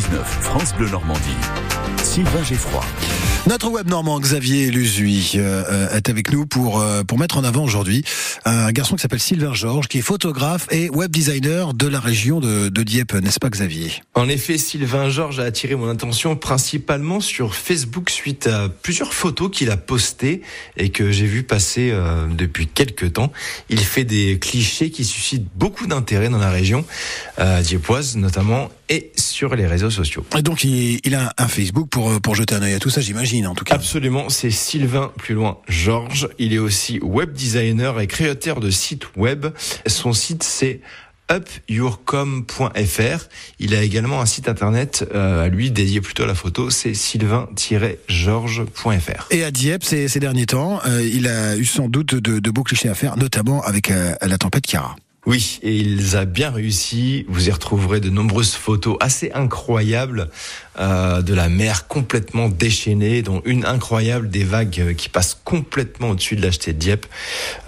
France Bleu Normandie. Sylvain Geffroy. Notre web normand Xavier Luzui euh, est avec nous pour euh, pour mettre en avant aujourd'hui un garçon qui s'appelle Sylvain Georges, qui est photographe et web designer de la région de, de Dieppe, n'est-ce pas Xavier? En effet, Sylvain Georges a attiré mon attention principalement sur Facebook suite à plusieurs photos qu'il a postées et que j'ai vu passer euh, depuis quelques temps. Il fait des clichés qui suscitent beaucoup d'intérêt dans la région euh, dieppoise notamment et sur les réseaux sociaux. Et donc il, il a un Facebook pour pour jeter un œil à tout ça, j'imagine en tout cas. Absolument, c'est Sylvain plus loin Georges. Il est aussi web designer et créateur de sites web. Son site c'est upyourcom.fr. Il a également un site internet euh, à lui dédié plutôt à la photo, c'est sylvain-georges.fr. Et à Dieppe, ces, ces derniers temps, euh, il a eu sans doute de, de beaux clichés à faire, notamment avec euh, la tempête Chiara. Oui, et il a bien réussi. Vous y retrouverez de nombreuses photos assez incroyables euh, de la mer complètement déchaînée, dont une incroyable des vagues qui passent complètement au-dessus de l'acheté de Dieppe.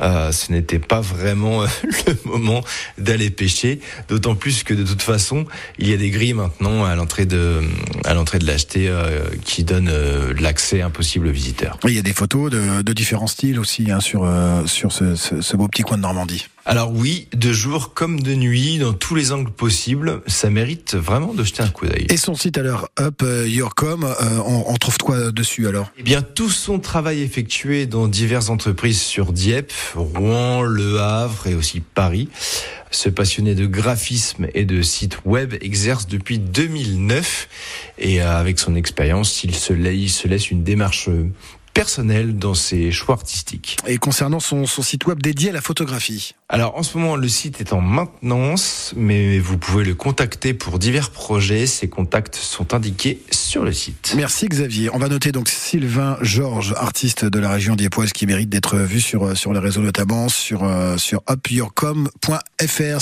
Euh, ce n'était pas vraiment euh, le moment d'aller pêcher, d'autant plus que de toute façon, il y a des grilles maintenant à l'entrée de à l'entrée de l'acheté euh, qui donnent euh, l'accès impossible aux visiteurs. Il y a des photos de, de différents styles aussi hein, sur euh, sur ce, ce, ce beau petit coin de Normandie. Alors oui, de jour comme de nuit, dans tous les angles possibles, ça mérite vraiment de jeter un coup d'œil. Et son site alors, Up Your Com, euh, on, on trouve quoi dessus alors? Eh bien, tout son travail effectué dans diverses entreprises sur Dieppe, Rouen, Le Havre et aussi Paris. Ce passionné de graphisme et de site web exerce depuis 2009 et euh, avec son expérience, il se laisse une démarche personnelle dans ses choix artistiques. Et concernant son, son site web dédié à la photographie Alors en ce moment, le site est en maintenance, mais vous pouvez le contacter pour divers projets. Ses contacts sont indiqués sur le site. Merci Xavier. On va noter donc Sylvain Georges, artiste de la région diepoise qui mérite d'être vu sur, sur les réseaux notamment sur, euh, sur upyourcom.fr.